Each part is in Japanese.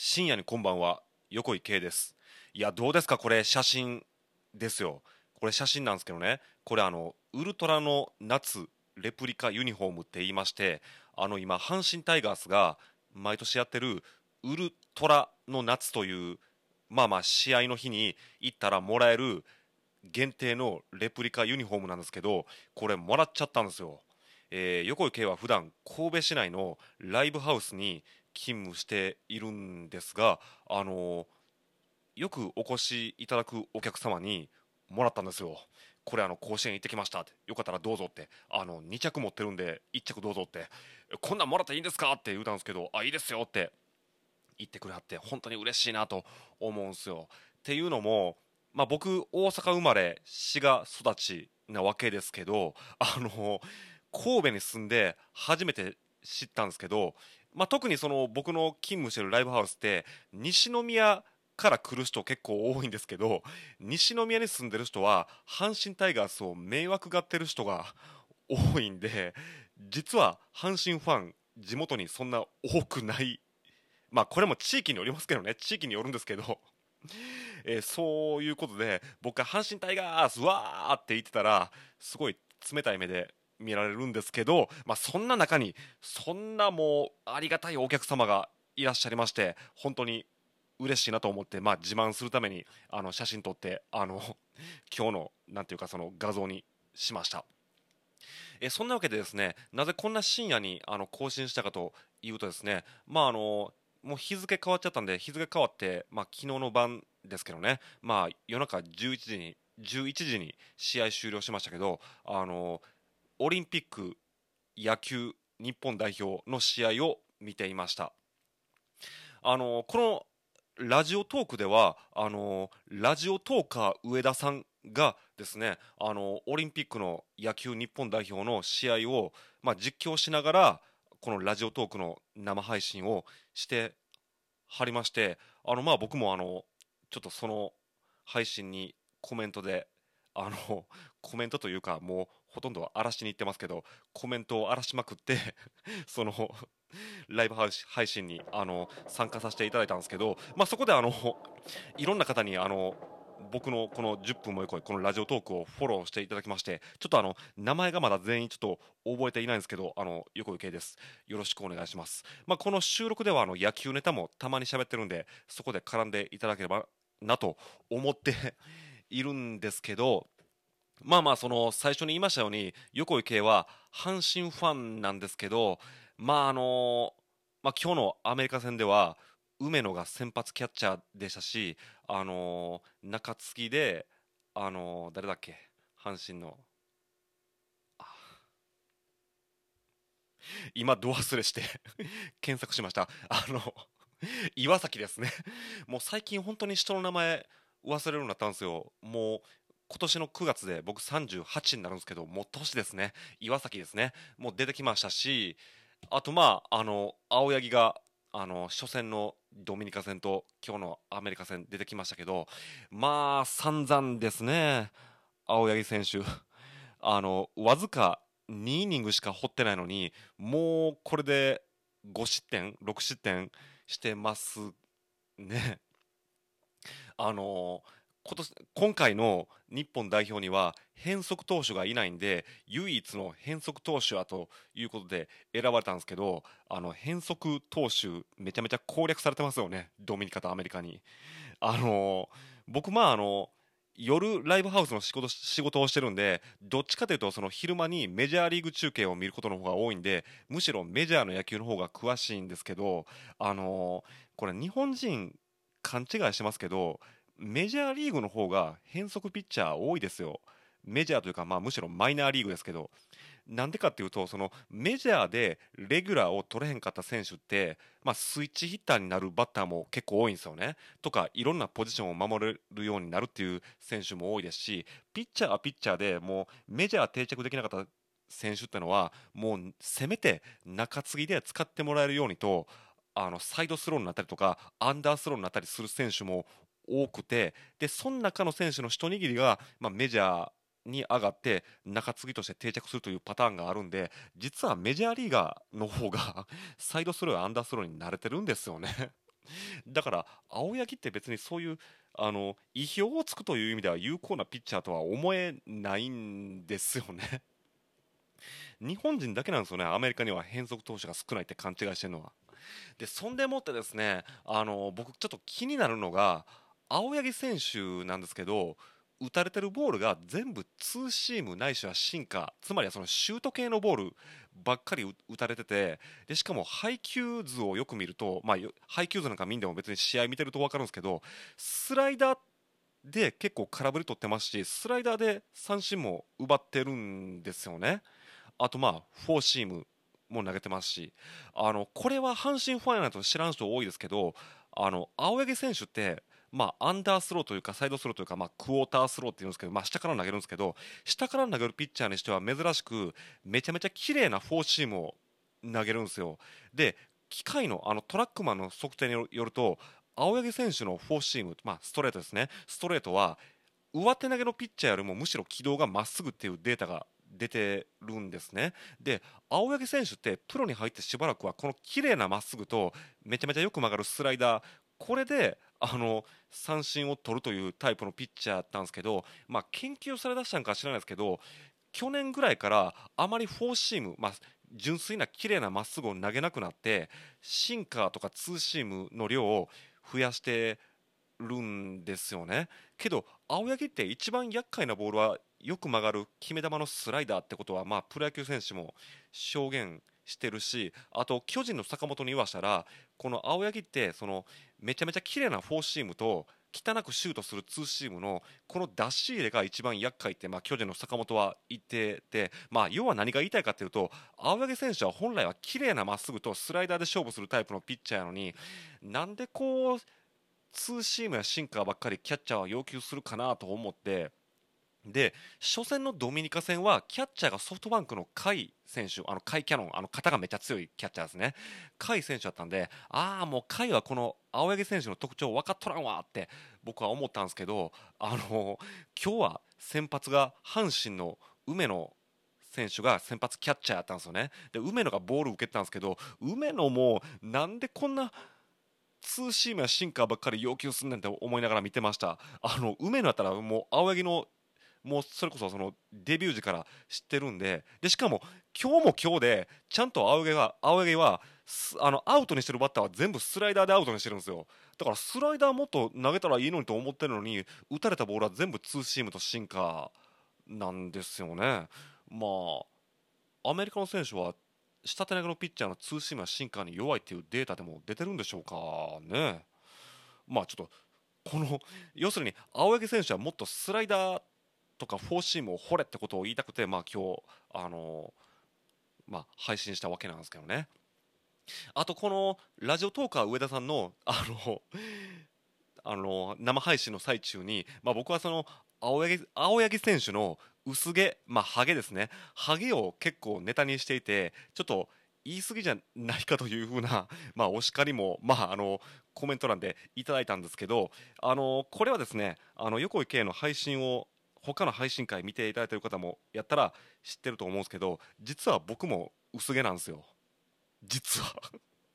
深夜にこんばんは横井圭です。いやどうですか？これ写真ですよ。これ写真なんですけどね。これあのウルトラの夏レプリカユニフォームって言いましてあの今阪神タイガースが毎年やってるウルトラの夏というまあまあ試合の日に行ったらもらえる限定のレプリカユニフォームなんですけどこれもらっちゃったんですよ、えー、横井圭は普段神戸市内のライブハウスに勤務しているんですが、あのよくお越しいただくお客様にもらったんですよ。これあの甲子園行ってきましたってよかったらどうぞってあの2着持ってるんで1着どうぞってこんなんもらっていいんですかって言うたんですけどあいいですよって言ってくれはって本当に嬉しいなと思うんですよ。っていうのも、まあ、僕大阪生まれ滋賀育ちなわけですけどあの神戸に住んで初めて知ったんですけどまあ、特にその僕の勤務してるライブハウスって西宮から来る人結構多いんですけど西宮に住んでる人は阪神タイガースを迷惑がってる人が多いんで実は阪神ファン地元にそんな多くない。まあこれも地域によりますけどね。地域によるんですけど。えー、そういうことで僕が阪神タイガースわーって言ってたらすごい冷たい目で見られるんですけど、まあ、そんな中にそんなもうありがたいお客様がいらっしゃいまして本当に嬉しいなと思って、まあ、自慢するためにあの写真撮ってあの 今日のなんていうかその画像にしました。えそんなわけでですねなぜこんな深夜にあの更新したかというとですねまああのもう日付変わっちゃったんで日付変わって、まあ、昨日の晩ですけどね、まあ、夜中11時に11時に試合終了しましたけどあのオリンピック野球日本代表の試合を見ていました。あのこのラジオトークではあのラジオトーカー上田さんがですねあのオリンピックの野球日本代表の試合を、まあ、実況しながらこのラジオトークの生配信をしてはりましてあのまあ僕もあのちょっとその配信にコメントであのコメントというかもうほとんど荒らしに行ってますけどコメントを荒らしまくって そのライブ配信にあの参加させていただいたんですけど、まあ、そこであのいろんな方にあの僕のこの10分もよこいこのラジオトークをフォローしていただきましてちょっとあの名前がまだ全員ちょっと覚えていないんですけどあの横井圭です。よろしくお願いします、まあ、この収録ではあの野球ネタもたまに喋ってるんでそこで絡んでいただければなと思っているんですけどまあまあその最初に言いましたように横井圭は阪神ファンなんですけどまああのまあ、今日のアメリカ戦では梅野が先発キャッチャーでしたし、あの中継ぎで、あの誰だっけ？阪神の。今度忘れして 検索しました。あの岩崎ですね。もう最近本当に人の名前忘れるようになったんですよ。もう今年の9月で僕38になるんですけどもう年ですね。岩崎ですね。もう出てきましたしあとまああの青柳があの初戦のドミニカ戦と今日のアメリカ戦出てきましたけどまあ散々ですね。青柳選手。あのわずか2イニングしか掘ってないのにもうこれで5失点6失点してますね。あの今年今回の日本代表には変則投手がいないんで唯一の変則投手はということで選ばれたんですけどあの変則投手めちゃめちゃ攻略されてますよねドミニカとアメリカに。あの僕まああの夜ライブハウスの仕事仕事をしてるんでどっちかというとその昼間にメジャーリーグ中継を見ることの方が多いんでむしろメジャーの野球の方が詳しいんですけどあのこれ日本人勘違いしてますけどメジャーリーグの方が変則ピッチャー多いですよ。メジャーというか、まあ、むしろマイナーリーグですけど、なんでかっていうと、そのメジャーでレギュラーを取れへんかった選手って、まあ、スイッチヒッターになるバッターも結構多いんですよね。とか、いろんなポジションを守れるようになるっていう選手も多いですし、ピッチャーはピッチャーでもうメジャー定着できなかった選手ってのは、もうせめて中継ぎで使ってもらえるようにと、あのサイドスローになったりとかアンダースローになったりする選手も多くてでその中の選手の一握りが、まあ、メジャーに上がって中継ぎとして定着するというパターンがあるんで実はメジャーリーガーの方が サイドスローやアンダースローに慣れてるんですよね。だから青柳って別にそういうあの意表をつくという意味では有効なピッチャーとは思えないんですよね。日本人だけなんですよねアメリカには変則投手が少ないって勘違いしてるのは。でそんでもってですねあの僕ちょっと気になるのが青柳選手なんですけど打たれてるボールが全部ツーシームないしはシンカーつまりはそのシュート系のボールばっかり打たれててでしかも配球図をよく見ると、まあ、配球図なんか見んでも別に試合見てると分かるんですけどスライダーで結構空振り取ってますしスライダーで三振も奪ってるんですよね。あとまあフォーシームも投げてますし。あのこれは阪神ファンやないと知らん人多いですけどあの青柳選手ってまあ、アンダースローというかサイドスローというか、まあ、クォータースローっていうんですけど、まあ、下から投げるんですけど下から投げるピッチャーにしては珍しくめちゃめちゃ綺麗なフォーシームを投げるんですよ。で機械のあのトラックマンの測定によると青柳選手のフォーシーム、まあ、ストレートですね。ストレートは上手投げのピッチャーよりもむしろ軌道がまっすぐっていうデータが出てるんですね。で青柳選手ってプロに入ってしばらくはこの綺麗なまっすぐとめちゃめちゃよく曲がるスライダーこれであの三振を取るというタイプのピッチャーだったんですけど、まあ、研究されだしたんか知らないですけど去年ぐらいからあまりフォーシーム、まあ、純粋な綺麗なまっすぐを投げなくなってシンカーとかツーシームの量を増やしてるんですよね。けど青柳って一番厄介なボールはよく曲がる決め球のスライダーってことは、まあ、プロ野球選手も証言してしてるしあと巨人の坂本に言わしたらこの青柳ってそのめちゃめちゃ綺麗なフォーシームと汚くシュートするツーシームのこの出し入れが一番厄介って、まあ、巨人の坂本は言ってて、まあ、要は何が言いたいかというと青柳選手は本来は綺麗なまっすぐとスライダーで勝負するタイプのピッチャーなのになんでこうツーシームやシンカーばっかりキャッチャーは要求するかなと思ってで初戦のドミニカ戦はキャッチャーがソフトバンクの甲斐選手あの甲斐キャノンあの肩がめっちゃ強いキャッチャーですね。甲斐選手だったんでああもう甲斐はこの青柳選手の特徴分かっとらんわって僕は思ったんですけどあの今日は先発が阪神の梅野選手が先発キャッチャーやったんですよね。で梅野がボール受けてたんですけど梅野もなんでこんなツーシームやシンカーばっかり要求すんねんって思いながら見てました。あの梅野だったらもう青柳のもうそれこそそのデビュー時から知ってるんででしかも今日も今日でちゃんと青柳は青柳はあのアウトにしてるバッターは全部スライダーでアウトにしてるんですよ。だからスライダーもっと投げたらいいのにと思ってるのに打たれたボールは全部ツーシームとシンカーなんですよね。まあアメリカの選手は下手投げのピッチャーのツーシームやシンカーに弱いっていうデータでも出てるんでしょうかね。まあちょっとこの要するに青柳選手はもっとスライダーとかフォーシームを掘れってことを言いたくて、まあ、今日あのまあ、配信したわけなんですけどね。あとこのラジオトーカー上田さんのあのあの生配信の最中に、まあ、僕はその青柳青柳選手の薄毛、まあ、ハゲですね。ハゲを結構ネタにしていてちょっと言い過ぎじゃないかというふうな、まあ、お叱りも、まあ、あのコメント欄でいただいたんですけどあのこれはですねあの横井圭の配信を他の配信会見ていただいてる方もやったら知ってると思うんですけど実は僕も薄毛なんですよ。実は。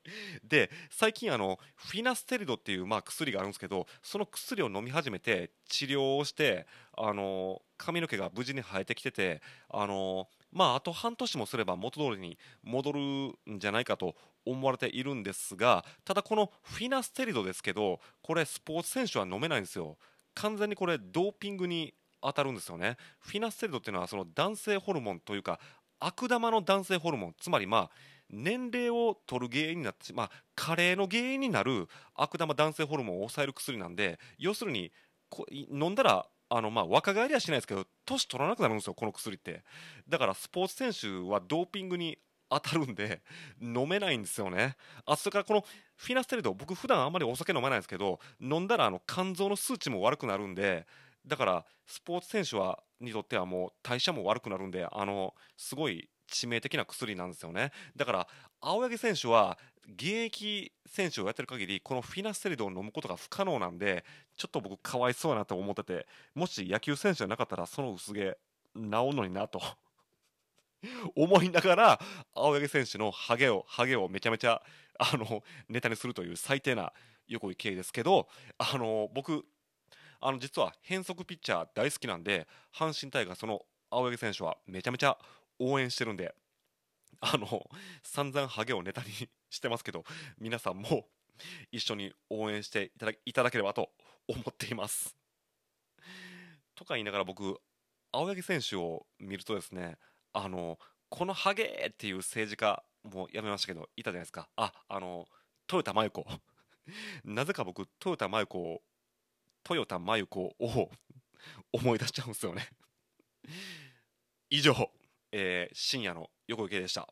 で最近あのフィナステリドっていうまあ薬があるんですけどその薬を飲み始めて治療をしてあの髪の毛が無事に生えてきててあのまああと半年もすれば元通りに戻るんじゃないかと思われているんですがただこのフィナステリドですけどこれスポーツ選手は飲めないんですよ。完全にこれドーピングに当たるんですよね。フィナステリドっていうのはその男性ホルモンというか悪玉の男性ホルモン。つまりまあ年齢を取る原因になってまあ加齢の原因になる悪玉男性ホルモンを抑える薬なんで要するに飲んだらあのまあ若返りはしないですけど年取らなくなるんですよこの薬って。だからスポーツ選手はドーピングに当たるんで飲めないんですよね。あそれからこのフィナステリド僕普段あんまりお酒飲まないんですけど飲んだらあの肝臓の数値も悪くなるんでだからスポーツ選手はにとってはもう代謝も悪くなるんであのすごい致命的な薬なんですよね。だから青柳選手は現役選手をやってる限りこのフィナステリドを飲むことが不可能なんでちょっと僕かわいそうやなと思っててもし野球選手じゃなかったらその薄毛治るのになと 思いながら青柳選手のハゲをハゲをめちゃめちゃあのネタにするという最低な横井圭ですけどあの僕あの実は変則ピッチャー大好きなんで阪神タイガースの青柳選手はめちゃめちゃ応援してるんであの散々ハゲをネタにしてますけど皆さんも 一緒に応援していただければと思っています。とか言いながら僕青柳選手を見るとですねあのこのハゲっていう政治家もうやめましたけどいたじゃないですか。ああの豊田真由子。なぜか僕豊田真由子豊田真由子を 思い出しちゃうんですよね。以上、えー、深夜の横池でした。